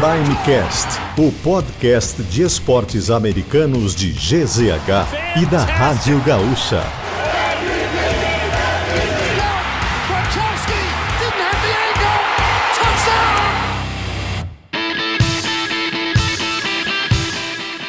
Primecast, o podcast de esportes americanos de GZH e da Rádio Gaúcha.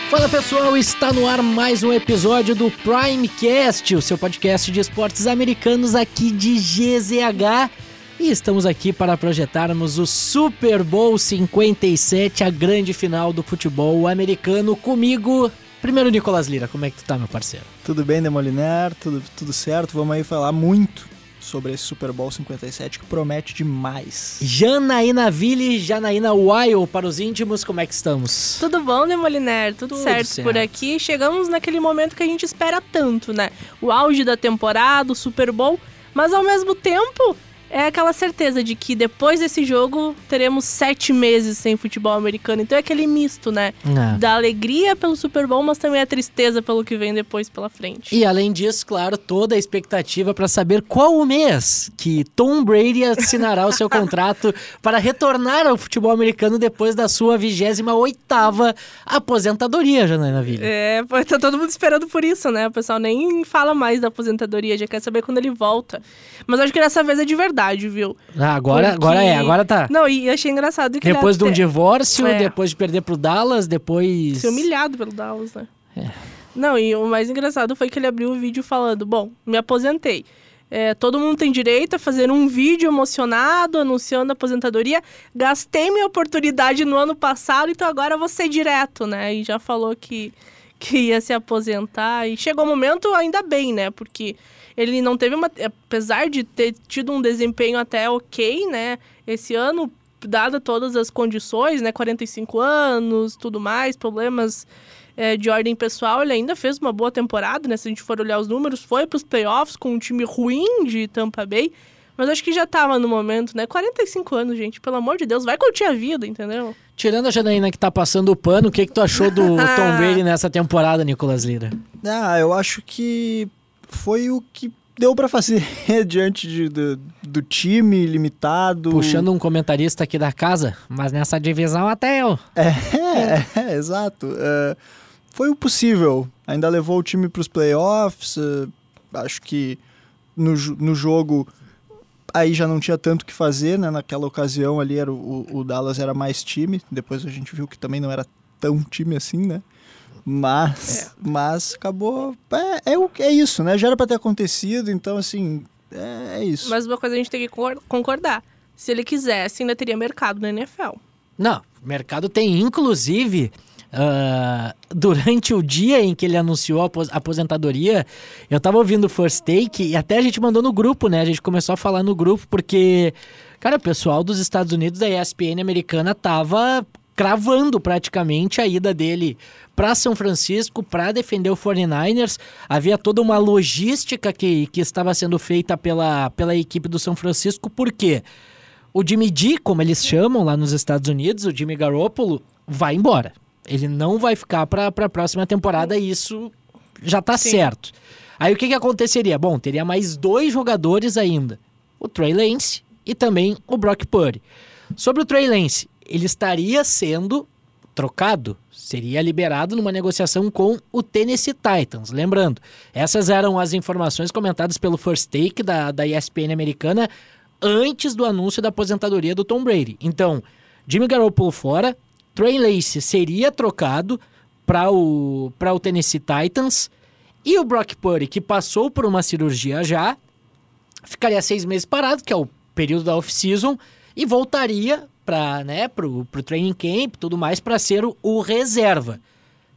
Fala pessoal, está no ar mais um episódio do Primecast, o seu podcast de esportes americanos aqui de GZH. E estamos aqui para projetarmos o Super Bowl 57, a grande final do futebol americano. Comigo, primeiro Nicolas Lira, como é que tu tá, meu parceiro? Tudo bem, Demoliner? Tudo, tudo certo? Vamos aí falar muito sobre esse Super Bowl 57 que promete demais. Janaína Ville, Janaína Wild para os íntimos, como é que estamos? Tudo bom, né, Moliner? Tudo, Tudo certo, certo. por aqui. Chegamos naquele momento que a gente espera tanto, né? O auge da temporada, o Super Bowl, mas ao mesmo tempo é aquela certeza de que depois desse jogo teremos sete meses sem futebol americano. Então é aquele misto, né? Ah. Da alegria pelo Super Bowl, mas também a tristeza pelo que vem depois pela frente. E além disso, claro, toda a expectativa para saber qual o mês que Tom Brady assinará o seu contrato para retornar ao futebol americano depois da sua 28ª aposentadoria, Janaína Ville. É, tá todo mundo esperando por isso, né? O pessoal nem fala mais da aposentadoria, já quer saber quando ele volta. Mas acho que dessa vez é de verdade, viu? Ah, agora, Porque- agora é, agora tá. Não, e achei engraçado que Depois de um divórcio, É. depois de perder pro Dallas, depois. ser humilhado pelo Dallas, né? É. Não, e o mais engraçado foi que ele abriu o vídeo falando: Bom, me aposentei. É, todo mundo tem direito a fazer um vídeo emocionado, anunciando a aposentadoria. Gastei minha oportunidade no ano passado, então agora vou ser direto, né? E já falou que, que ia se aposentar. E chegou o momento, ainda bem, né? Porque ele não teve uma. Apesar de ter tido um desempenho até ok, né? Esse ano, dada todas as condições, né? 45 anos, tudo mais, problemas é, de ordem pessoal, ele ainda fez uma boa temporada, né? Se a gente for olhar os números, foi para os playoffs com um time ruim de Tampa Bay. Mas acho que já tava no momento, né? 45 anos, gente, pelo amor de Deus, vai curtir a vida, entendeu? Tirando a Janaína que tá passando o pano, o que, que tu achou do Tom Brady nessa temporada, Nicolas Lira? Ah, eu acho que foi o que deu pra fazer diante de- do, do time limitado. Puxando um comentarista aqui da casa, mas nessa divisão até eu. É, é, exato. É, foi o possível. Ainda levou o time para os playoffs. é, acho que no, no jogo aí já não tinha tanto o que fazer, né? Naquela ocasião ali era o, o- o Dallas era mais time. Depois a gente viu que também não era tão time assim, né? Mas, mas acabou. É, é, o- é isso, né? Já era para ter acontecido, então assim. É, é isso. Mas uma coisa a gente tem que cor- concordar. Se ele quisesse, ainda teria mercado na NFL. Não, mercado tem, inclusive, ah, durante o dia em que ele anunciou a apos- aposentadoria, eu tava ouvindo o First Take e até a gente mandou no grupo, né? A gente começou a falar no grupo porque, cara, o pessoal dos Estados Unidos, da ESPN americana, tava cravando praticamente a ida dele para São Francisco para defender o 49ers. Havia toda uma logística que, que estava sendo feita pela, pela equipe do São Francisco, por quê? O Jimmy G, como eles chamam lá nos Estados Unidos, o Jimmy Garoppolo, vai embora. Ele não vai ficar para a próxima temporada e isso já tá Sim. certo. Aí o que, que aconteceria? Bom, teria mais dois jogadores ainda. O Trey Lance e também o Brock Purdy. Sobre o Trey Lance, ele estaria sendo trocado, seria liberado numa negociação com o Tennessee Titans. Lembrando, essas eram as informações comentadas pelo First Take da, da ESPN americana antes do anúncio da aposentadoria do Tom Brady. Então, Jimmy Garoppolo fora, Trey Lance seria trocado para o, o Tennessee Titans e o Brock Purdy, que passou por uma cirurgia já, ficaria seis meses parado, que é o período da off-season, e voltaria para né, pro, pro training camp tudo mais para ser o, o reserva.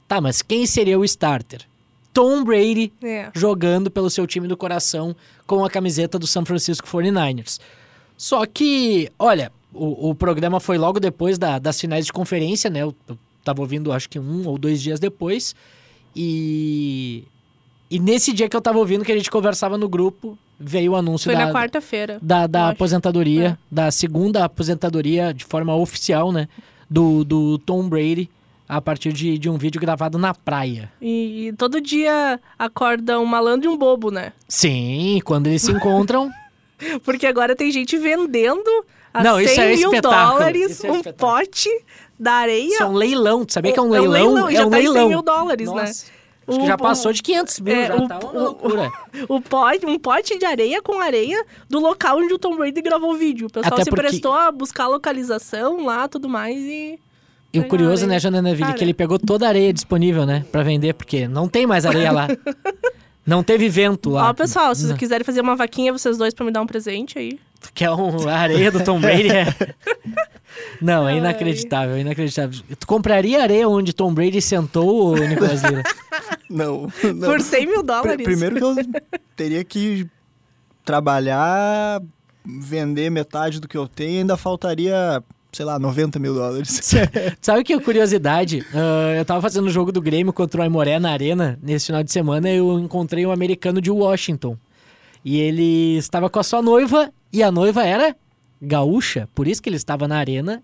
Tá, mas quem seria o starter? Tom Brady É. jogando pelo seu time do coração com a camiseta do San Francisco 49ers. Só que, olha, o, o programa foi logo depois da- das finais de conferência, né? Eu, eu tava ouvindo acho que um ou dois dias depois. E. E nesse dia que eu tava ouvindo, que a gente conversava no grupo, veio o anúncio Foi da, na quarta-feira. da, da aposentadoria, É. da segunda aposentadoria de forma oficial, né? Do, do Tom Brady a partir de, de um vídeo gravado na praia. E, e todo dia acorda um malandro e um bobo, né? Sim, quando eles se encontram. Porque agora tem gente vendendo a Não, 100 isso é mil espetáculo. dólares é um pote da areia. Isso é um leilão. Tu sabia que é um É um leilão? leilão, é já um tá em 100 leilão. mil dólares, né? Acho O- que já o- passou de 500 mil, é, já o- tá uma o- loucura. O pote, um pote de areia com areia do local onde o Tom Brady gravou o vídeo. O pessoal Até se porque- prestou a buscar a localização lá, tudo mais e... E o curioso, né. Janana Ville, que ele pegou toda a areia disponível, né, pra vender, porque não tem mais areia lá. não teve vento lá. Ó, pessoal, se vocês quiserem fazer uma vaquinha, vocês dois, pra me dar um presente aí. Que é um, a areia do Tom Brady é... Não, é inacreditável, é inacreditável. Tu compraria areia onde Tom Brady sentou, Nicolas Lira? Não, não. Por 100 mil dólares. primeiro que eu teria que trabalhar, vender metade do que eu tenho, ainda faltaria, sei lá, 90 mil dólares. Sabe que curiosidade? Ah, eu tava fazendo o jogo do Grêmio contra o Aimoré na arena nesse final de semana e eu encontrei um americano de Washington. E ele estava com a sua noiva e a noiva era gaúcha, por isso que ele estava na arena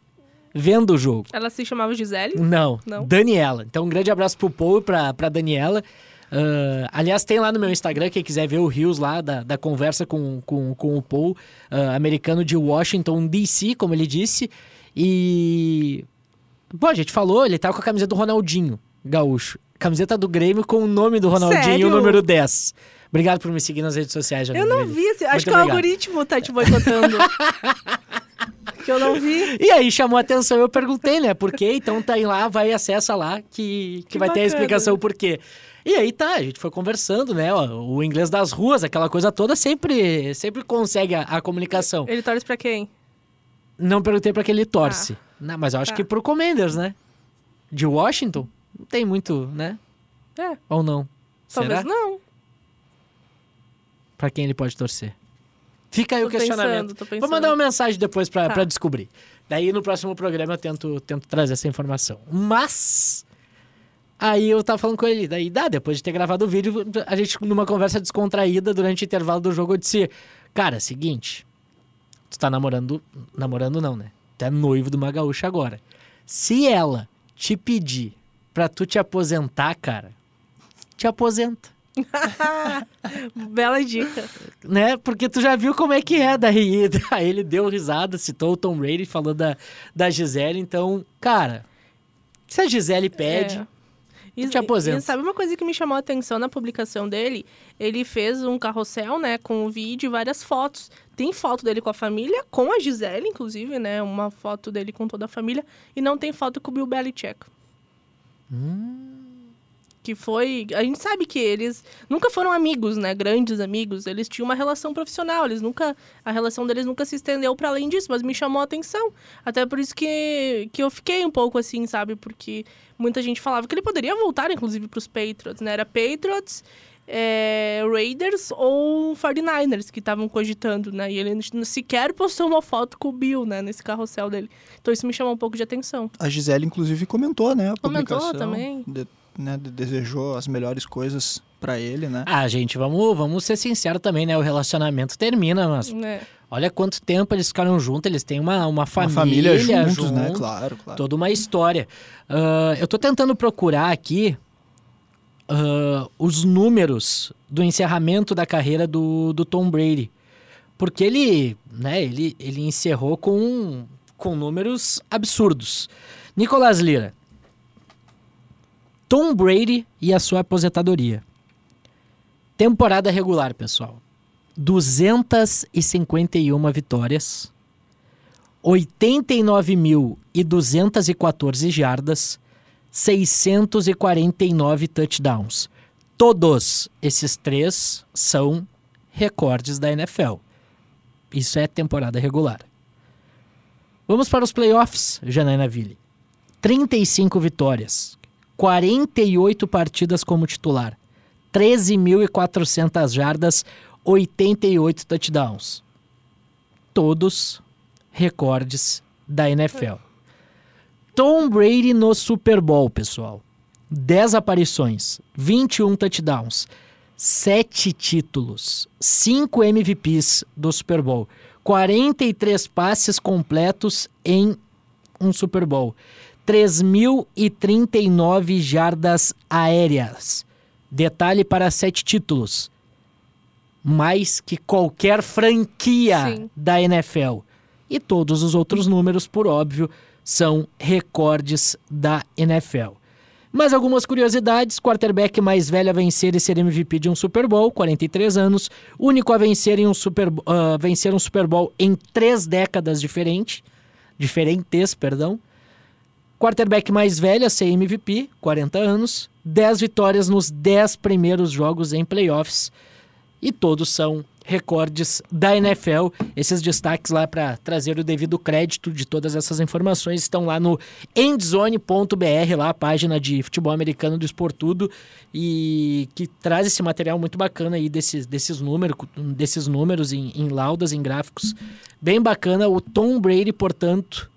vendo o jogo. Ela se chamava Gisele? Não, Não? Daniela. Então um grande abraço pro Paul e pra, pra Daniela. Ah, aliás, tem lá no meu Instagram, quem quiser ver o Rios lá da, da conversa com, com, com o Paul, ah, americano de Washington, D.C., como ele disse. E. Pô, a gente falou, ele tava com a camiseta do Ronaldinho, gaúcho. Camiseta do Grêmio com o nome do Ronaldinho, Sério? o número 10. Obrigado por me seguir nas redes sociais, Eu Janine não Ville. vi, acho Muito que o obrigado. algoritmo tá te boicotando. que eu não vi. E aí chamou a atenção, eu perguntei, né? Por quê? Então tá aí lá, vai e acessa lá que, que, Que vai ter a bacana. explicação por quê. E aí tá, a gente foi conversando, né? ó, o inglês das ruas, aquela coisa toda, sempre, sempre consegue a, a comunicação. Ele torce pra quem? Não perguntei pra que ele torce. Não, mas eu acho Tá. que pro Commanders, né? De Washington, não tem muito, né? É, Ou não? talvez Será? não. Pra quem ele pode torcer? Fica aí Tô o questionamento. pensando. Vou mandar uma mensagem depois pra, Tá. descobrir. Daí no próximo programa eu tento, tento trazer essa informação. Mas. Aí eu tava falando com ele, daí dá, depois de ter gravado o vídeo, a gente numa conversa descontraída durante o intervalo do jogo, eu disse: Cara, seguinte, tu tá namorando. Namorando não, né? Tu é noivo de uma gaúcha agora. Se ela te pedir pra tu te aposentar, cara, te aposenta Bela dica. né? Porque tu já viu como é que é. Daí, daí ele deu risada, citou o Tom Brady, falou da, da Gisele. Então, cara, se a Gisele pede, É. E, te aposenta. e sabe uma coisa que me chamou a atenção na publicação dele? Ele fez um carrossel, né, com o vídeo e várias fotos. Tem foto dele com a família, com a Gisele, inclusive, né? Uma foto dele com toda a família. E não tem foto com o Bill Belichick. Que foi... A gente sabe que eles nunca foram amigos, né? Grandes amigos. Eles tinham uma relação profissional. Eles nunca... A relação deles nunca se estendeu para além disso. Mas me chamou a atenção. Até por isso que, que eu fiquei um pouco assim, sabe? Porque muita gente falava que ele poderia voltar, inclusive, para os Patriots, né? Era Patriots, é, Raiders ou 49ers que estavam cogitando, né? E ele sequer postou uma foto com o Bill, né? Nesse carrossel dele. Então isso me chamou um pouco de atenção. A Gisele, inclusive, comentou, né? A Comentou publicação, também. de- né, de- desejou as melhores coisas pra ele, né? ah, gente, vamos, vamos ser sinceros também, né? O relacionamento termina, mas né? olha quanto tempo eles ficaram juntos. Eles têm uma, uma Uma família, família juntos, né? junto. Claro, claro. toda uma história. Ah, eu tô tentando procurar aqui ah, os números do encerramento da carreira do, do Tom Brady. Porque ele, né, ele, ele encerrou com, com números absurdos. Nicolas Lira. Tom Brady e a sua aposentadoria. Temporada regular, pessoal. 251 vitórias. 89.214 jardas, 649 touchdowns. Todos esses três são recordes da NFL. Isso é temporada regular. Vamos para os playoffs, Janaina Ville. 35 vitórias, 48 partidas como titular, 13.400 jardas, 88 touchdowns. Todos recordes da NFL. Tom Brady no Super Bowl, pessoal. 10 aparições, 21 touchdowns, 7 títulos, 5 MVPs do Super Bowl, 43 passes completos em um Super Bowl, 3.039 jardas aéreas. Detalhe para 7 títulos. Mais que qualquer franquia Sim. da NFL. E todos os outros números, por óbvio, são recordes da NFL. Mais algumas curiosidades: quarterback mais velho a vencer e ser MVP de um Super Bowl, 43 anos, único a vencer, em um, super, uh, vencer um Super Bowl em três décadas diferentes, diferentes, perdão. Quarterback mais velho a ser MVP, 40 anos, 10 vitórias nos 10 primeiros jogos em playoffs. E todos são recordes da NFL. Esses destaques lá para trazer o devido crédito de todas essas informações estão lá no endzone.br, lá a página de futebol americano do Esportudo e que traz esse material muito bacana aí desses, desses, número, desses números em, em laudas, em gráficos. Bem bacana. O Tom Brady, portanto,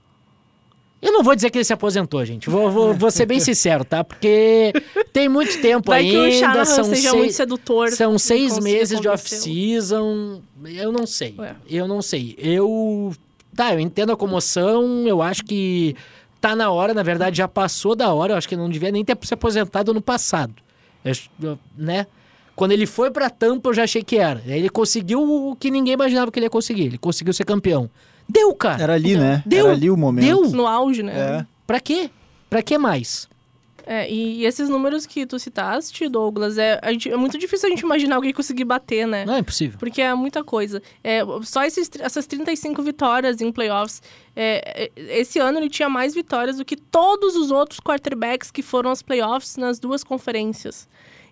eu não vou dizer que ele se aposentou, gente. Vou, vou, vou ser bem sincero, tá? Porque tem muito tempo Vai ainda. que o Charles são seja seis, muito sedutor. São seis meses de off-season. Eu não sei. Ué. Eu não sei. Eu. Tá, eu entendo a comoção. Eu acho que tá na hora. Na verdade, já passou da hora. Eu acho que ele não devia nem ter se aposentado no passado. Eu- eu- né? Quando ele foi pra Tampa, eu já achei que era. Ele conseguiu o que ninguém imaginava que ele ia conseguir. Ele conseguiu ser campeão. Deu, cara. Era ali, né? Deu, Era ali o momento. Deu. No auge, né? É. Pra quê? Pra que mais? É, e, esses números que tu citaste, Douglas, é, a gente- é muito difícil a gente imaginar alguém conseguir bater, né? Não é impossível. Porque é muita coisa. É, só esses, essas 35 vitórias em playoffs. é, é, esse ano ele tinha mais vitórias do que todos os outros quarterbacks que foram aos playoffs nas duas conferências.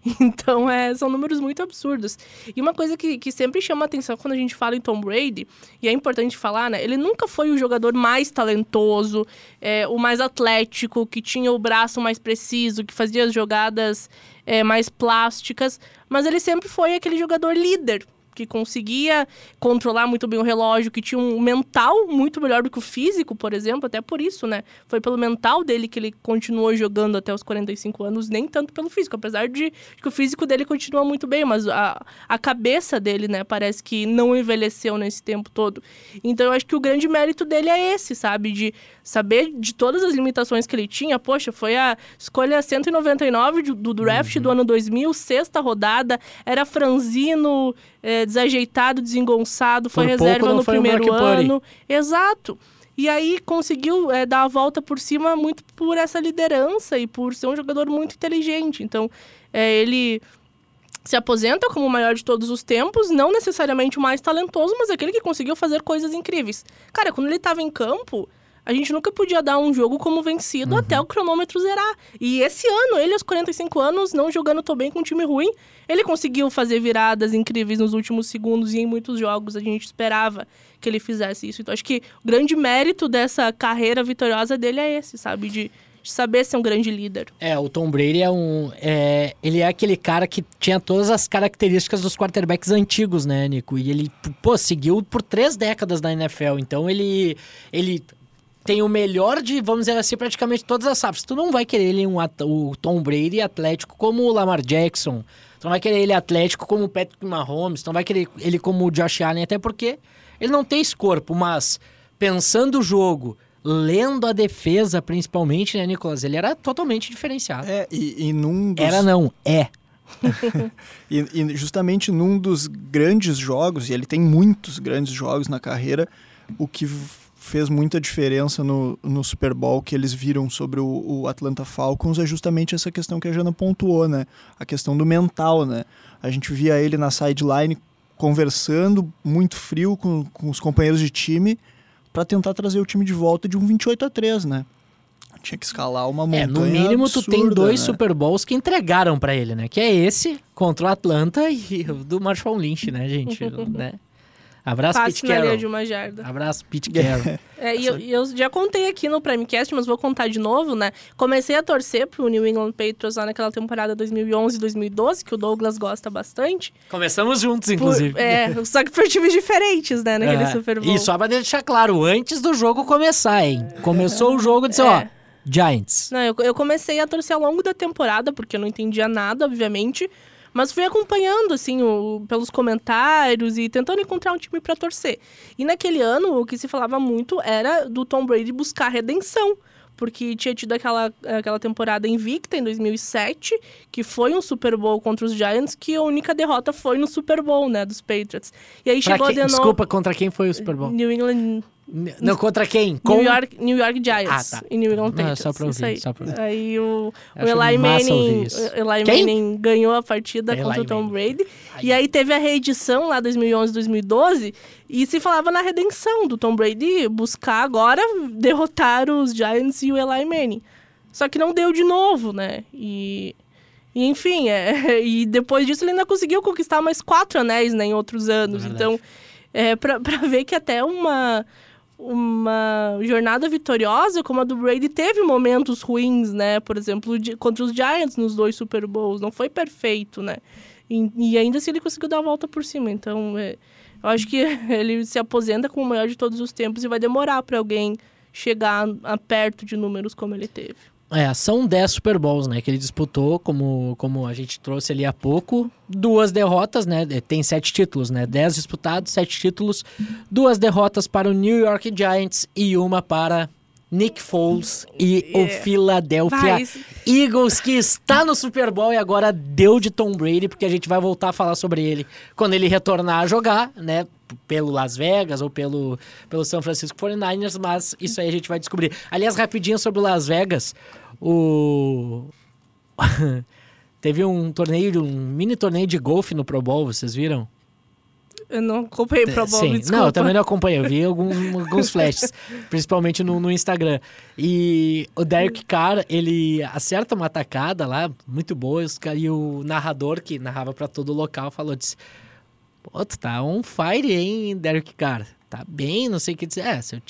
Então, é, são números muito absurdos. E uma coisa que, que sempre chama atenção quando a gente fala em Tom Brady, e é importante falar, né? Ele nunca foi o jogador mais talentoso, é, o mais atlético, que tinha o braço mais preciso, que fazia as jogadas é, mais plásticas, mas ele sempre foi aquele jogador líder. Que conseguia controlar muito bem o relógio, que tinha um mental muito melhor do que o físico, por exemplo, até por isso, né? Foi pelo mental dele que ele continuou jogando até os 45 anos, nem tanto pelo físico, apesar de que o físico dele continua muito bem, mas a, a cabeça dele, né, parece que não envelheceu nesse tempo todo. Então eu acho que o grande mérito dele é esse, sabe? De saber de todas as limitações que ele tinha. Poxa, foi a escolha 199 do, do draft do ano 2000, sexta rodada, era franzino, é, desajeitado, desengonçado, foi Por reserva no foi primeiro ano. Exato. E aí conseguiu é, dar a volta por cima muito por essa liderança e por ser um jogador muito inteligente. Então, é, ele se aposenta como o maior de todos os tempos, não necessariamente o mais talentoso, mas aquele que conseguiu fazer coisas incríveis. Cara, quando ele estava em campo, a gente nunca podia dar um jogo como vencido até o cronômetro zerar. E esse ano, ele aos 45 anos, não jogando tão bem com um time ruim, ele conseguiu fazer viradas incríveis nos últimos segundos e em muitos jogos a gente esperava que ele fizesse isso. Então acho que o grande mérito dessa carreira vitoriosa dele é esse, sabe? De, de saber ser um grande líder. É, o Tom Brady é um. É, ele é aquele cara que tinha todas as características dos quarterbacks antigos, né, Nico? E ele, pô, seguiu por três décadas na NFL. Então ele. ele tem o melhor de, vamos dizer assim, praticamente todas as safras. Tu não vai querer ele um, o Tom Brady atlético como o Lamar Jackson. Tu não vai querer ele atlético como o Patrick Mahomes. Tu não vai querer ele como o Josh Allen, até porque ele não tem esse corpo. Mas pensando o jogo, lendo a defesa principalmente, né, Nicolas? Ele era totalmente diferenciado. É, e, e num dos... Era não, é. E, e justamente num dos grandes jogos, e ele tem muitos grandes jogos na carreira, o que fez muita diferença no, no Super Bowl que eles viram sobre o, o Atlanta Falcons é justamente essa questão que a Jana pontuou, né? A questão do mental, né? A gente via ele na sideline conversando, muito frio com, com os companheiros de time, para tentar trazer o time de volta de um 28 a 3, né? Tinha que escalar uma montanha É, no mínimo tu tem absurda, dois né? Super Bowls que entregaram pra ele, né? Que é esse contra o Atlanta e o do Marshall Lynch, né, gente? né? Abraço, Passe Pete na Carroll. de uma jarda. Abraço, Pete Carroll. É, e eu, eu já contei aqui no Primecast, mas vou contar de novo, né? Comecei a torcer pro New England Patriots lá naquela temporada 2011-2012, que o Douglas gosta bastante. Começamos juntos, Por- inclusive. é, só que por times diferentes, né? Naquele É, Super Bowl. E só pra deixar claro, antes do jogo começar, hein? Começou o jogo e disse, ó, É. Giants. Não, eu, eu comecei a torcer ao longo da temporada, porque eu não entendia nada, obviamente. Mas fui acompanhando, assim, o- pelos comentários e tentando encontrar um time pra torcer. E naquele ano, o que se falava muito era do Tom Brady buscar redenção. Porque tinha tido aquela, aquela temporada invicta em 2007, que foi um Super Bowl contra os Giants, que a única derrota foi no Super Bowl, né, dos Patriots. E aí Pra chegou quem- de novo... Desculpa, contra quem foi o Super Bowl? New England Não, contra quem? New Com... York, New York Giants Ah, tá. e New England Não, é Patriots. só pra isso ouvir, aí. só pra ouvir. Aí o, o Eli Manning, isso. o Eli Quem? Manning ganhou a partida Eli contra o Tom Manning. Brady. E aí teve a reedição lá 2011, 2012 e se falava na redenção do Tom Brady buscar agora derrotar os Giants e o Eli Manning. Só que não deu de novo, né? E, e, enfim, é, e depois disso ele ainda conseguiu conquistar mais quatro anéis né, em outros anos. Então, é, pra, pra ver que até uma, uma jornada vitoriosa como a do Brady teve momentos ruins, né? Por exemplo, contra os Giants nos dois Super Bowls. Não foi perfeito, né? E, e ainda assim ele conseguiu dar a volta por cima. Então, é, eu acho que ele se aposenta como o maior de todos os tempos e vai demorar para alguém chegar a perto de números como ele teve. É, são 10 Super Bowls, né? Que ele disputou, como, como a gente trouxe ali há pouco. Duas derrotas, né? Tem sete títulos, né? 10 disputados, sete títulos. Duas derrotas para o New York Giants e uma para Nick Foles e o. Philadelphia Vai, Eagles, que está no Super Bowl e agora deu de Tom Brady, porque a gente vai voltar a falar sobre ele quando ele retornar a jogar, né? Pelo Las Vegas ou pelo, pelo São Francisco 49ers, mas isso aí a gente vai descobrir. Aliás, rapidinho sobre o Las Vegas, o. Teve um torneio, um mini torneio de golfe no Pro Bowl, vocês viram? Eu não acompanhei Pro Bowl, Sim, desculpa. não, eu também não acompanho, eu vi algum- alguns flashes, principalmente no, no Instagram. E o Derek Carr, ele acerta uma atacada lá, muito boa, e o narrador que narrava pra todo o local falou, disse, pô, tu tá on fire, hein, Derek Carr? Tá bem, não sei o que dizer. É, se eu,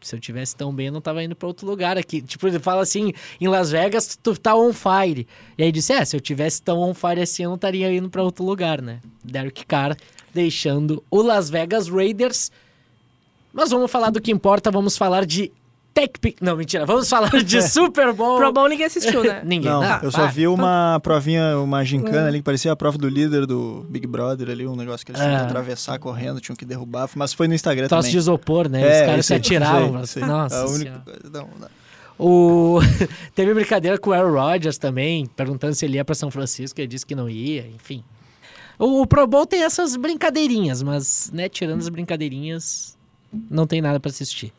se eu tivesse tão bem, eu não tava indo pra outro lugar aqui. Tipo, ele fala assim, em Las Vegas, tu tá on fire. E aí disse, é, se eu tivesse tão on fire assim, eu não estaria indo pra outro lugar, né? Derek Carr deixando o Las Vegas Raiders. Mas vamos falar do que importa, vamos falar de Tech Pick. Não, mentira, vamos falar de Super Bowl. Pro Bowl ninguém assistiu, né? Ninguém. Não, Ah, eu só para. vi uma provinha, uma gincana ali que parecia a prova do líder do Big Brother ali, um negócio que eles tinham que Ah. atravessar correndo, tinham que derrubar, mas foi no Instagram Troço também. de isopor, né? É, Os caras se atiravam. aí. Nossa A única coisa- não, não. O... Teve brincadeira com o Aaron Rodgers também, perguntando se ele ia pra São Francisco, ele disse que não ia, enfim. O, o Pro Bowl tem essas brincadeirinhas, mas, né, tirando as brincadeirinhas, não tem nada pra assistir.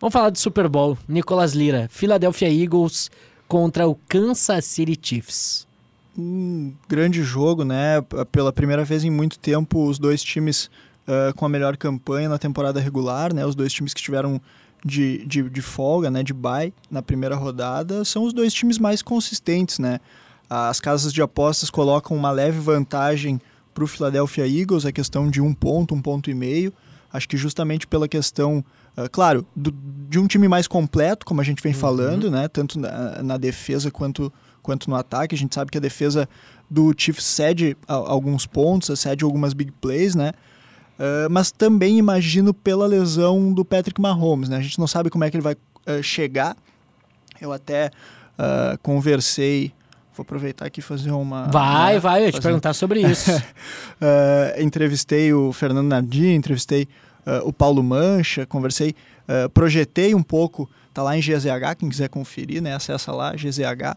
Vamos falar do Super Bowl. Nicolas Lira, Philadelphia Eagles contra o Kansas City Chiefs. Um grande jogo, né? Pela primeira vez em muito tempo, os dois times ah, com a melhor campanha na temporada regular, né? Os dois times que tiveram de, de, de folga, né? De bye na primeira rodada, são os dois times mais consistentes, né? As casas de apostas colocam uma leve vantagem para o Philadelphia Eagles, a questão de um ponto, um ponto e meio. Acho que justamente pela questão, ah, claro, do- de um time mais completo, como a gente vem falando, né? Tanto na, na defesa quanto, quanto no ataque. A gente sabe que a defesa do Chiefs cede a- alguns pontos, cede algumas big plays, né? Ah, mas também imagino pela lesão do Patrick Mahomes, né? A gente não sabe como é que ele vai ah, chegar. Eu até conversei, vou aproveitar aqui e fazer uma... Vai, né, vai, eu ia te perguntar sobre isso. Uh, entrevistei o Fernando Nardi, entrevistei uh, o Paulo Mancha, conversei, uh, projetei um pouco, tá lá em GZH, quem quiser conferir, né, acessa lá, GZH,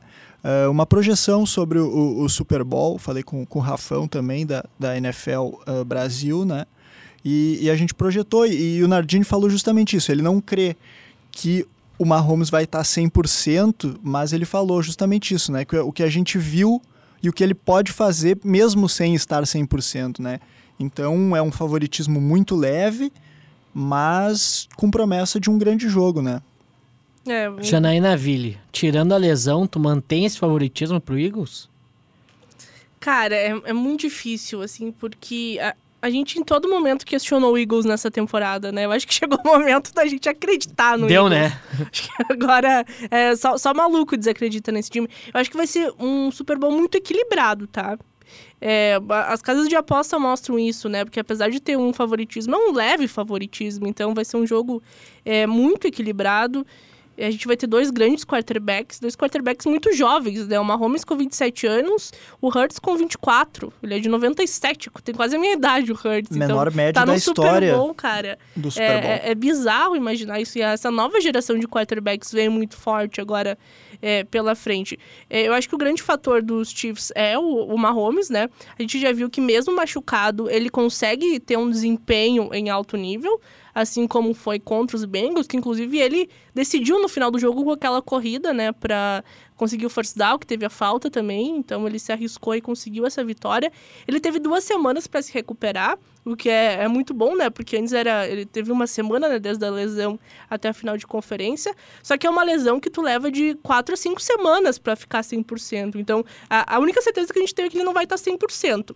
uma projeção sobre o, o- o Super Bowl, falei com, com o Rafão também, da, da NFL Brasil, né, e, e a gente projetou, e, e o Nardini falou justamente isso, ele não crê que o Mahomes vai estar 100%, mas ele falou justamente isso, né, que o que a gente viu e o que ele pode fazer mesmo sem estar 100%, né? Então é um favoritismo muito leve, mas com promessa de um grande jogo, né? É, Janaína Ville, tirando a lesão, tu mantém esse favoritismo pro Eagles? Cara, é, é muito difícil, assim, porque a, a gente em todo momento questionou o Eagles nessa temporada, né? Eu acho que chegou o momento da gente acreditar no Deu, Eagles. né? Acho que agora é, só, só maluco desacredita nesse time. Eu acho que vai ser um Super Bowl muito equilibrado, tá? É, as casas de aposta mostram isso, né? Porque apesar de ter um favoritismo, é um leve favoritismo. Então vai ser um jogo é, muito equilibrado. E A gente vai ter dois grandes quarterbacks, dois quarterbacks muito jovens, né? O Mahomes com 27 anos, o Hurts com 24. Ele é de 97, tem quase a minha idade o Hurts. Menor então, média tá da no história Super Bowl, cara. do Super Bowl. É, é- é bizarro imaginar isso. E essa nova geração de quarterbacks vem muito forte agora é, pela frente. É, eu acho que o grande fator dos Chiefs é o, o Mahomes, né? A gente já viu que mesmo machucado, ele consegue ter um desempenho em alto nível. Assim como foi contra os Bengals, que inclusive ele decidiu no final do jogo com aquela corrida, né, para conseguir o first down, que teve a falta também, então ele se arriscou e conseguiu essa vitória. Ele teve duas semanas para se recuperar, o que é, é, muito bom, né? Porque antes era. Ele teve uma semana, né, desde a lesão até a final de conferência. Só que é uma lesão que tu leva de quatro a cinco semanas para ficar 100%. Então, a, a única certeza que a gente tem é que ele não vai estar 100%.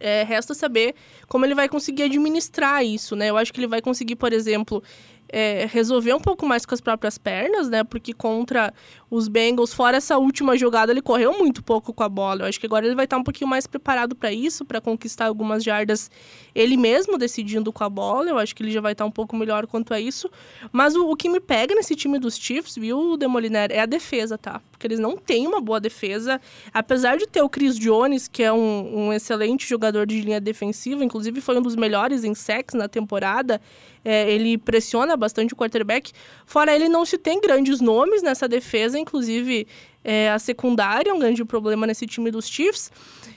É, resta saber como ele vai conseguir administrar isso, né? Eu acho que ele vai conseguir, por exemplo, é, resolver um pouco mais com as próprias pernas, né? Porque contra os Bengals, fora essa última jogada, ele correu muito pouco com a bola. Eu acho que agora ele vai estar um pouquinho mais preparado para isso, para conquistar algumas jardas ele mesmo decidindo com a bola. Eu acho que ele já vai estar um pouco melhor quanto a isso. Mas o, o que me pega nesse time dos Chiefs, viu, Demoliner, é a defesa, tá? Porque eles não têm uma boa defesa. Apesar de ter o Chris Jones, que é um, um excelente jogador de linha defensiva, inclusive foi um dos melhores em sacks na temporada. É, ele pressiona bastante o quarterback. Fora ele, não se tem grandes nomes nessa defesa, inclusive é, a secundária é um grande problema nesse time dos Chiefs.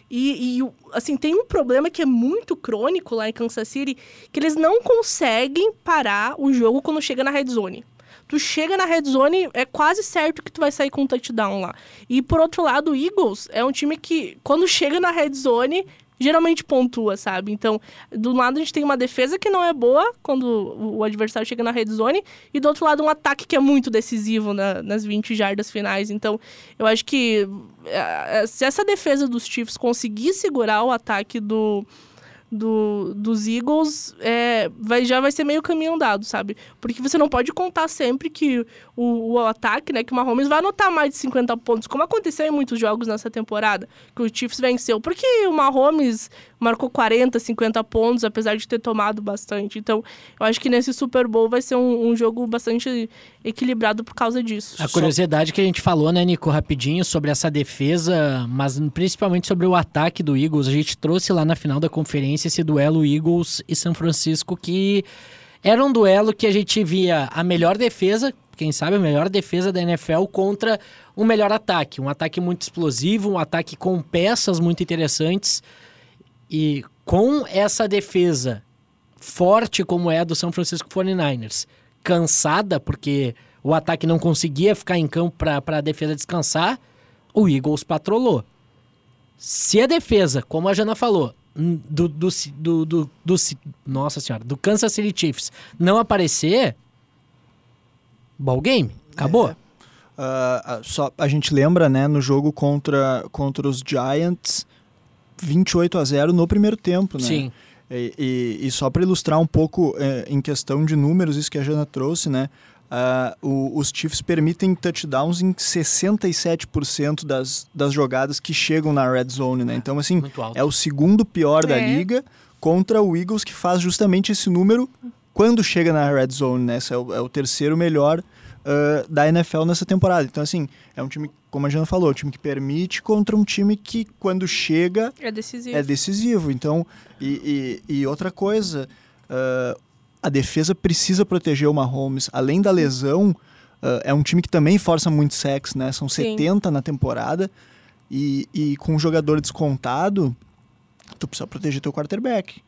E, e, assim, tem um problema que é muito crônico lá em Kansas City, que eles não conseguem parar o jogo quando chega na red zone. Tu chega na red zone, é quase certo que tu vai sair com um touchdown lá. E por outro lado, o Eagles é um time que, quando chega na red zone, geralmente pontua, sabe? Então, do lado a gente tem uma defesa que não é boa quando o adversário chega na red zone, e do outro lado um ataque que é muito decisivo na, nas 20 jardas finais. Então, eu acho que é, é, se essa defesa dos Chiefs conseguir segurar o ataque do do, dos Eagles é, vai, já vai ser meio caminho andado, sabe? Porque você não pode contar sempre que o, o ataque, né, que o Mahomes vai anotar mais de 50 pontos, como aconteceu em muitos jogos nessa temporada, que o Chiefs venceu. Porque o Mahomes marcou 40, 50 pontos, apesar de ter tomado bastante. Então, eu acho que nesse Super Bowl vai ser um, um jogo bastante equilibrado por causa disso. A curiosidade Só... que a gente falou, né, Nico, rapidinho, sobre essa defesa, mas principalmente sobre o ataque do Eagles. A gente trouxe lá na final da conferência esse duelo Eagles e São Francisco, que era um duelo que a gente via a melhor defesa, quem sabe a melhor defesa da NFL contra um melhor ataque. Um ataque muito explosivo, um ataque com peças muito interessantes. E com essa defesa forte como é a do São Francisco 49ers, cansada porque o ataque não conseguia ficar em campo para a defesa descansar, o Eagles patrolou. Se a defesa, como a Jana falou, do, do, do, do, do nossa senhora, do Kansas City Chiefs não aparecer, ball game, acabou. É. Uh, só a gente lembra, né, no jogo contra, contra os Giants, 28 a 0 no primeiro tempo, né? Sim. E, e, e só para ilustrar um pouco é, em questão de números, isso que a Jana trouxe, né? Uh, o, os Chiefs permitem touchdowns em 67% das, das jogadas que chegam na red zone, né? Então, assim, é o segundo pior é. da liga contra o Eagles, que faz justamente esse número quando chega na red zone, né? Esse é o, é o terceiro melhor uh, da NFL nessa temporada. Então, assim, é um time, como a Jana falou, um time que permite contra um time que, quando chega, é decisivo. É decisivo. Então, e, e, e outra coisa, uh, a defesa precisa proteger o Mahomes. Além da lesão, uh, é um time que também força muito sexo, né? São Sim. 70 na temporada. E, e com um jogador descontado, tu precisa proteger teu quarterback.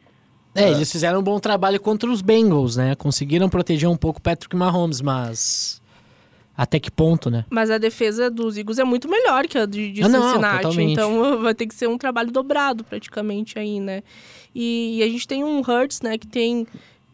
É, é, eles fizeram um bom trabalho contra os Bengals, né? Conseguiram proteger um pouco o Patrick Mahomes, mas até que ponto, né? Mas a defesa dos Eagles é muito melhor que a de, de ah, Cincinnati. Não, então vai ter que ser um trabalho dobrado praticamente aí, né? E, e, a gente tem um Hurts, né, que tem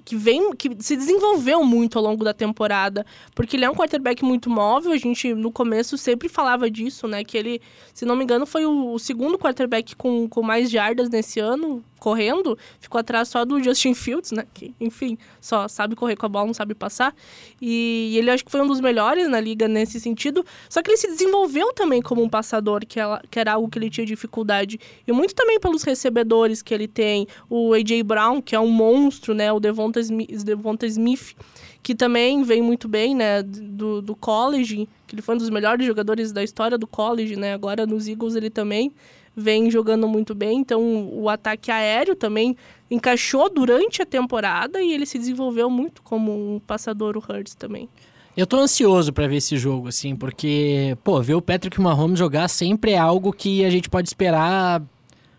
que vem, que se desenvolveu muito ao longo da temporada, porque ele é um quarterback muito móvel. A gente no começo sempre falava disso, né? Que ele, se não me engano, foi o, o segundo quarterback com, com mais jardas nesse ano, correndo, ficou atrás só do Justin Fields, né? Que, enfim, só sabe correr com a bola, não sabe passar. E, e ele acho que foi um dos melhores na liga nesse sentido. Só que ele se desenvolveu também como um passador, que, ela, que era algo que ele tinha dificuldade. E muito também pelos recebedores que ele tem. O A.J. Brown, que é um monstro, né? O Devonta Smith, Devonta Smith que também vem muito bem, né, do, do college, que ele foi um dos melhores jogadores da história do college, né, agora nos Eagles ele também vem jogando muito bem. Então, o ataque aéreo também encaixou durante a temporada e ele se desenvolveu muito como um passador, o Hurts também. Eu tô ansioso para ver esse jogo, assim, porque, pô, ver o Patrick Mahomes jogar sempre é algo que a gente pode esperar,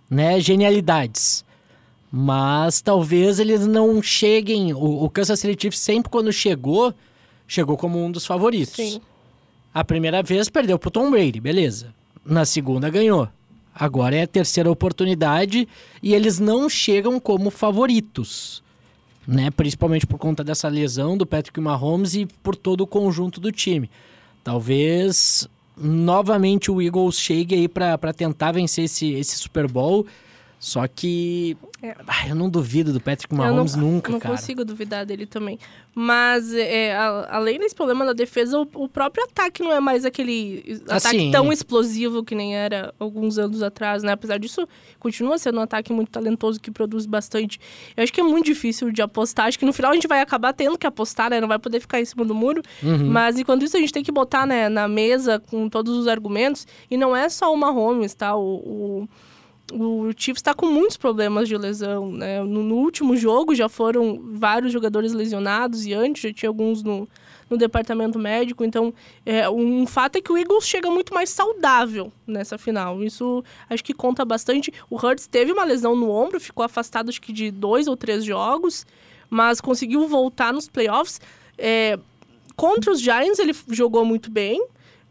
né, genialidades. Mas talvez eles não cheguem. O, o Kansas City Chiefs sempre quando chegou, chegou como um dos favoritos. Sim. A primeira vez perdeu pro Tom Brady, beleza. Na segunda ganhou. Agora é a terceira oportunidade e eles não chegam como favoritos. Né? Principalmente por conta dessa lesão do Patrick Mahomes e por todo o conjunto do time. Talvez novamente o Eagles chegue aí para tentar vencer esse, esse Super Bowl. Só que É. ah, eu não duvido do Patrick Eu Mahomes não, nunca, não cara. consigo duvidar dele também. Mas, é, a- além desse problema da defesa, o, o próprio ataque não é mais aquele ataque Assim. tão explosivo que nem era alguns anos atrás, né? Apesar disso, continua sendo um ataque muito talentoso que produz bastante. Eu acho que é muito difícil de apostar. Acho que no final a gente vai acabar tendo que apostar, né? Não vai poder ficar em cima do muro. Uhum. Mas enquanto isso, a gente tem que botar né, na mesa com todos os argumentos. E não é só o Mahomes, tá? O, o, o Chiefs está com muitos problemas de lesão, né? No, no último jogo já foram vários jogadores lesionados e antes já tinha alguns no, no departamento médico. Então, é, um fato é que o Eagles chega muito mais saudável nessa final. Isso acho que conta bastante. O Hurts teve uma lesão no ombro, ficou afastado acho que de dois ou três jogos, mas conseguiu voltar nos playoffs. É, contra os Giants ele jogou muito bem.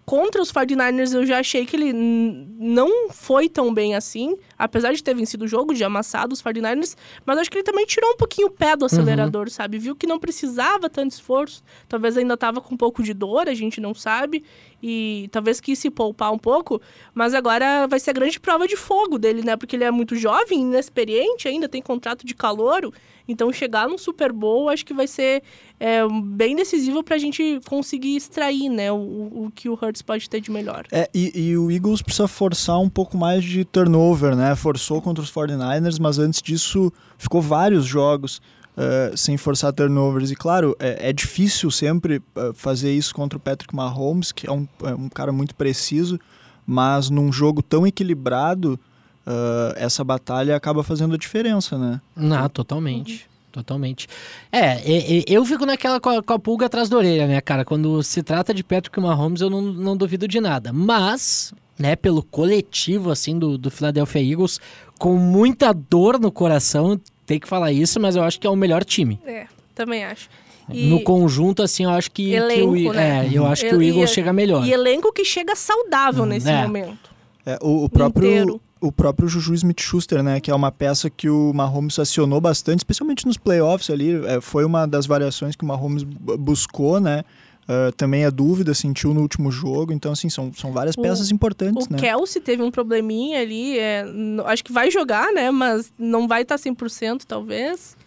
Contra os 49ers eu já achei que ele não foi tão bem assim, apesar de ter vencido o jogo, de amassado os 49ers, mas acho que ele também tirou um pouquinho o pé do acelerador, sabe? Viu que não precisava tanto esforço, talvez ainda tava com um pouco de dor, a gente não sabe, e talvez quis se poupar um pouco, mas agora vai ser a grande prova de fogo dele, né? Porque ele é muito jovem, inexperiente ainda, tem contrato de calouro, então chegar no Super Bowl acho que vai ser é, bem decisivo pra gente conseguir extrair, né, o, o que o Hurts pode ter de melhor. É, e, e o Eagles precisa forçar um pouco mais de turnover, né? Forçou contra os 49ers, mas antes disso ficou vários jogos eh, sem forçar turnovers. E claro, é, é difícil sempre eh, fazer isso contra o Patrick Mahomes, que é um, é um cara muito preciso, mas num jogo tão equilibrado, eh, essa batalha acaba fazendo a diferença, né? Não, totalmente. Totalmente. É, eu fico naquela com a, com a pulga atrás da orelha, né, cara? Quando se trata de Patrick Mahomes, eu não, não duvido de nada. Mas, né, pelo coletivo, assim, do, do Philadelphia Eagles, com muita dor no coração, tem que falar isso, mas eu acho que é o melhor time. É, também acho. E- No conjunto, assim, eu acho que, que Elenco, o, I- né? é, eu acho que o Eagles e- chega melhor. E elenco que chega saudável nesse é. momento. É, o, o próprio Inteiro. o próprio Juju Smith-Schuster, né, que é uma peça que o Mahomes acionou bastante, especialmente nos playoffs ali, é, foi uma das variações que o Mahomes bu- buscou, né? Ah, também a dúvida sentiu no último jogo, então assim são, são várias O- peças importantes, O né? Kelsey teve um probleminha ali, é, acho que vai jogar, né, mas não vai estar 100% talvez.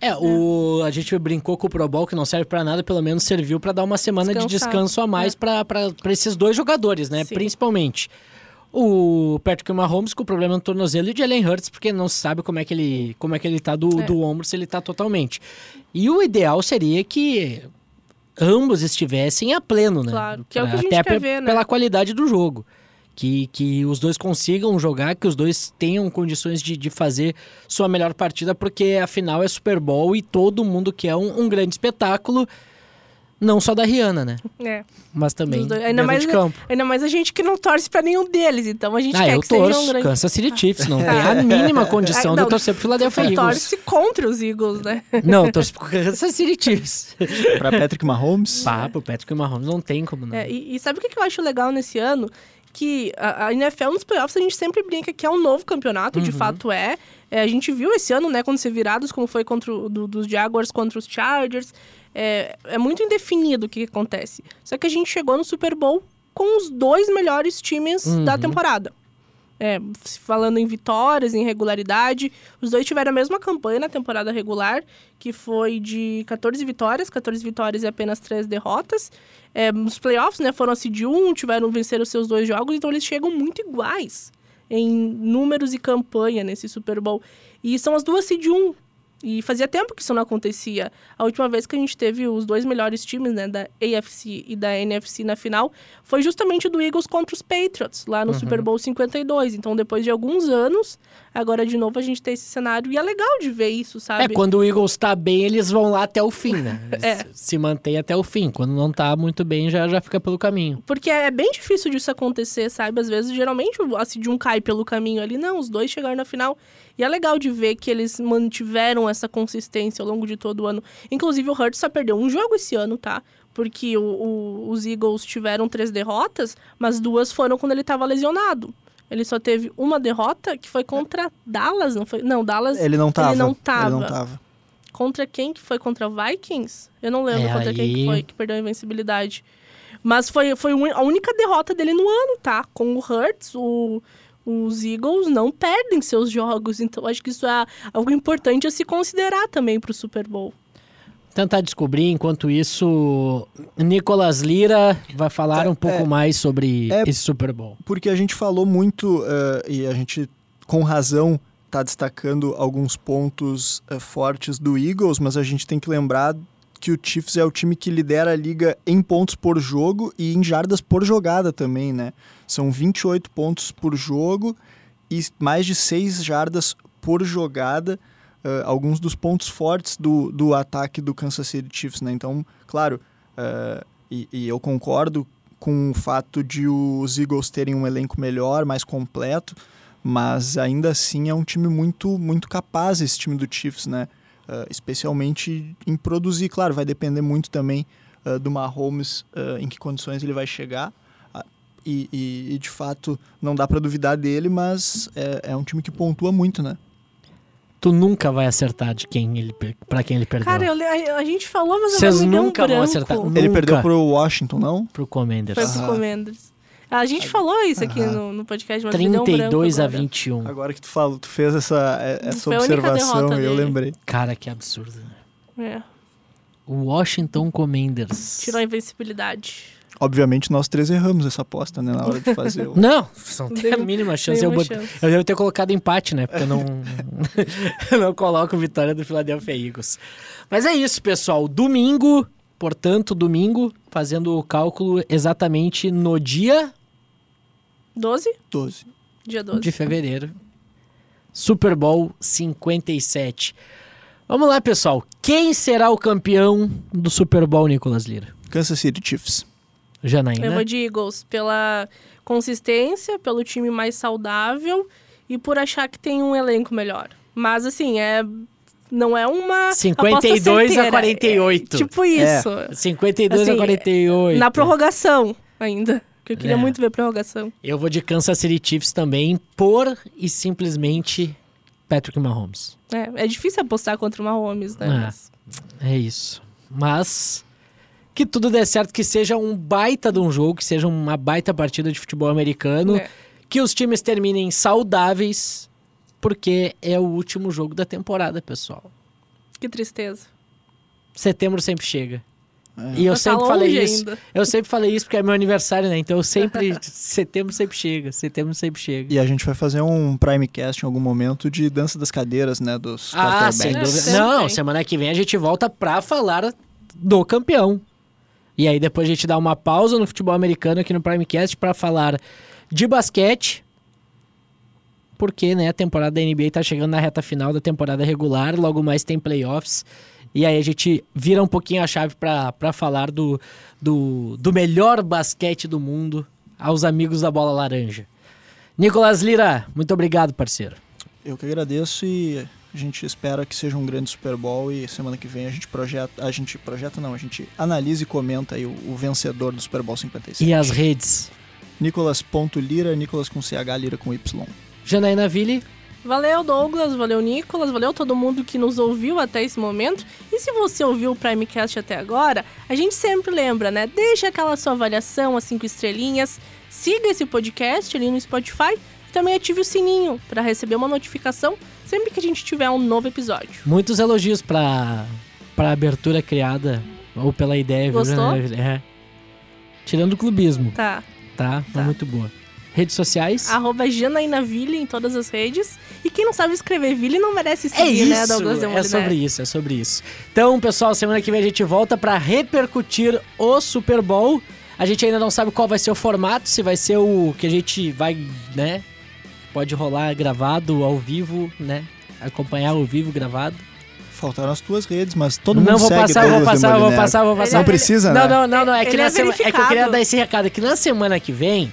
É, o, a gente brincou com o Pro Bowl, que não serve pra nada, pelo menos serviu pra dar uma semana de Descansar. descanso a mais pra pra pra esses dois jogadores, né? Sim. Principalmente. O Patrick Mahomes com o problema no tornozelo e o Jalen Hurts, porque não se sabe como é que ele, como é que ele tá do, É. do ombro, se ele tá totalmente. E o ideal seria que ambos estivessem a pleno, né? Claro, que é o que a gente Até quer ver, né? pela qualidade do jogo. Que, que os dois consigam jogar, que os dois tenham condições de, de fazer sua melhor partida, porque afinal é Super Bowl e todo mundo quer um, um grande espetáculo, não só da Rihanna, né? É, Mas também dois. Ainda mais, de campo. ainda mais a gente que não torce pra nenhum deles, então a gente Ah, quer eu que seja um torço, grande... Kansas City Chiefs, não tem a mínima condição Ah, de não, eu torcer pro Philadelphia Eagles. torce contra os Eagles, né? Não, eu torço pro Kansas City Chiefs. Para Patrick Mahomes. Pá, pro Patrick Mahomes não tem como não. É, e, e sabe o que eu acho legal nesse ano? Que a, a NFL nos playoffs a gente sempre brinca que é um novo campeonato, de fato é. É, A gente viu esse ano, né, quando ser virados, como foi contra o, do- dos Jaguars contra os Chargers. É, é muito indefinido o que, que acontece. Só que a gente chegou no Super Bowl com os dois melhores times da Uhum. temporada. É, falando em vitórias, em regularidade, os dois tiveram a mesma campanha na temporada regular, que foi de 14 vitórias, 14 vitórias e apenas 3 derrotas. É, nos playoffs, né, foram a seed 1, tiveram vencer os seus dois jogos, então eles chegam muito iguais em números e campanha nesse Super Bowl. E são as duas seed 1. E fazia tempo que isso não acontecia. A última vez que a gente teve os dois melhores times, né, da AFC e da NFC na final, foi justamente o do Eagles contra os Patriots, lá no Super Bowl 52. Então, depois de alguns anos, Agora, de novo, a gente tem esse cenário e é legal de ver isso, É, sabe? quando o Eagles tá bem, eles vão lá até o fim, né? É. Se mantém até o fim. Quando não tá muito bem, já, já fica pelo caminho. Porque é bem difícil disso acontecer, sabe? Às vezes, geralmente, assim, de um cai pelo caminho ali. Não, os dois chegaram na final. E é legal de ver que eles mantiveram essa consistência ao longo de todo o ano. Inclusive, o Hurts só perdeu um jogo esse ano, tá? Porque o- o- os Eagles tiveram três derrotas, mas duas foram quando ele estava lesionado. Ele só teve uma derrota, que foi contra Dallas, não foi? Não, Dallas Ele não tava. Ele não tava. Ele não tava. Contra quem que foi? Contra Vikings? Eu não lembro É, contra quem que aí- foi que perdeu a invencibilidade. Mas foi, foi a única derrota dele no ano, tá? Com o Hurts, o, os Eagles não perdem seus jogos. Então, acho que isso é algo importante a se considerar também pro Super Bowl. Tentar descobrir, enquanto isso, Nicolas Lira vai falar É, um pouco é. mais sobre É. esse Super Bowl. Porque a gente falou muito, eh, e a gente, com razão, está destacando alguns pontos eh, fortes do Eagles, mas a gente tem que lembrar que o Chiefs é o time que lidera a liga em pontos por jogo e em jardas por jogada também, né? São 28 pontos por jogo e mais de 6 jardas por jogada. Eh, alguns dos pontos fortes do, do ataque do Kansas City Chiefs, né? Então, claro, eh, e, e eu concordo com o fato de os Eagles terem um elenco melhor, mais completo, mas ainda assim é um time muito, muito capaz esse time do Chiefs, né? Uh, especialmente em produzir, claro, vai depender muito também uh, do Mahomes, uh, em que condições ele vai chegar. Ah, e, e- e, de fato não dá para duvidar dele, mas é, é um time que pontua muito, né? Tu nunca vai acertar de quem ele, pra quem ele perdeu. Cara, eu a, a gente falou, mas Vocês nunca vão acertar. Ele Nunca. perdeu pro Washington, não? Pro Commanders. Foi pro Aham. Commanders. A gente falou isso aqui Aham. no, no podcast, mas me deu um branco 32 a agora. 21. Agora que tu falou, tu fez essa, é- essa Foi a única observação e eu dele. lembrei. Cara, que absurdo. né? É, O Washington Commanders. tirou a invencibilidade. Obviamente nós três erramos essa aposta, né, na hora de fazer o... Não, não tem a mínima chance. Eu, chance. eu devo ter colocado empate, né? Porque eu não, eu não coloco vitória do Philadelphia Eagles. Mas é isso, pessoal. Domingo, portanto, domingo, fazendo o cálculo exatamente no dia 12? 12. Dia 12. de fevereiro. Super Bowl 57. Vamos lá, pessoal. Quem será o campeão do Super Bowl, Nicolas Lira? Kansas City Chiefs. Janaína? Eu vou de Eagles pela consistência, pelo time mais saudável e por achar que tem um elenco melhor. Mas assim, é não é uma 52 aposta a certeira. 48. É, tipo isso. 52 a Assim, 48. Na prorrogação ainda. Que eu queria É. muito ver prorrogação. Eu vou de Kansas City Chiefs também, por e simplesmente Patrick Mahomes. É, é difícil apostar contra o Mahomes, né? É. É isso. Mas que tudo dê certo, que seja um baita de um jogo, que seja uma baita partida de futebol americano, É. que os times terminem saudáveis, porque é o último jogo da temporada, pessoal. Que tristeza. Setembro sempre chega. É. E eu Mas tá sempre falei longe isso. ainda. Eu sempre falei isso porque é meu aniversário, né? Então eu sempre. setembro sempre chega. Setembro sempre chega. E a gente vai fazer um Primecast em algum momento de dança das cadeiras, né? Dos Ah, sem quarterbacks. dúvida. Sempre Não, semana que vem a gente volta pra falar do campeão. E aí depois a gente dá uma pausa no futebol americano aqui no Primecast pra falar de basquete. Porque, né, a temporada da NBA tá chegando na reta final da temporada regular, logo mais tem playoffs. E aí a gente vira um pouquinho a chave pra falar do, do, do melhor basquete do mundo aos amigos da bola laranja. Nicolas Lira, muito obrigado, parceiro. Eu que agradeço e a gente espera que seja um grande Super Bowl e semana que vem a gente projeta, a gente projeta não, a gente analisa e comenta aí o, o vencedor do Super Bowl 57. E as redes? Nicolas.lira, Nicolas com CH, Lira com Y. Janaína Ville, Valeu, Douglas, valeu, Nicolas, valeu todo mundo que nos ouviu até esse momento. E se você ouviu o Primecast até agora, a gente sempre lembra, né? Deixa aquela sua avaliação, as cinco estrelinhas. Siga esse podcast ali no Spotify e também ative o sininho para receber uma notificação sempre que a gente tiver um novo episódio. muitos elogios pra, pra abertura criada, ou pela ideia, viu, Gostou? Janaína Ville? É. Tirando o clubismo, Tá. tá? Tá. muito boa. Redes sociais? Arroba Janainaville em todas as redes. E quem não sabe escrever Ville não merece É seguir, né, isso, Douglas é Demoliner? sobre isso, é sobre isso. Então, pessoal, semana que vem a gente volta pra repercutir o Super Bowl. A gente ainda não sabe qual vai ser o formato, se vai ser o que a gente vai, né, pode rolar gravado, ao vivo, né? Acompanhar ao vivo gravado. Faltaram as tuas redes, mas todo mundo não vou segue passar, vou passar, vou passar, vou passar. Não precisa, Não, né? não, não, não. É que, é sema- é que eu queria dar esse recado. Que na semana que vem,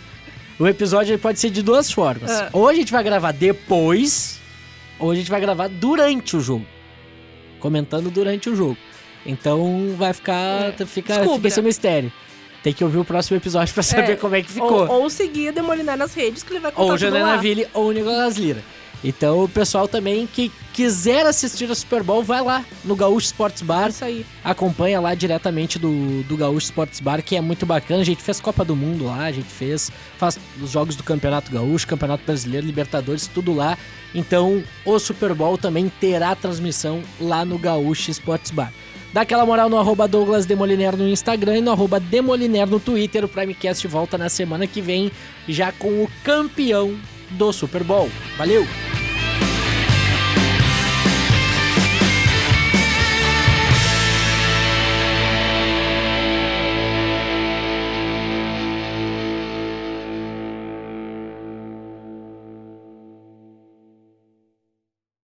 o episódio pode ser de duas formas. Ah. Ou a gente vai gravar depois, ou a gente vai gravar durante o jogo. Comentando durante o jogo. Então vai ficar. É. Fica, Descubra. fica esse mistério. Tem que ouvir o próximo episódio pra saber É. como é que ficou. Ou, ou seguir a Demolinar nas redes, que ele vai contar Ou o Janela. Ville ou o Nicolas Lira. Então o pessoal também que quiser assistir a Super Bowl, vai lá no Gaúcho Sports Bar, Isso aí. acompanha lá diretamente do, do Gaúcho Sports Bar, que é muito bacana. A gente fez Copa do Mundo lá, a gente fez, faz os jogos do Campeonato Gaúcho, Campeonato Brasileiro, Libertadores, tudo lá. Então o Super Bowl também terá transmissão lá no Gaúcho Sports Bar. Dá aquela moral no arroba Douglas Demoliner no Instagram e no arroba Demoliner no Twitter. O Primecast volta na semana que vem já com o campeão do Super Bowl. Valeu!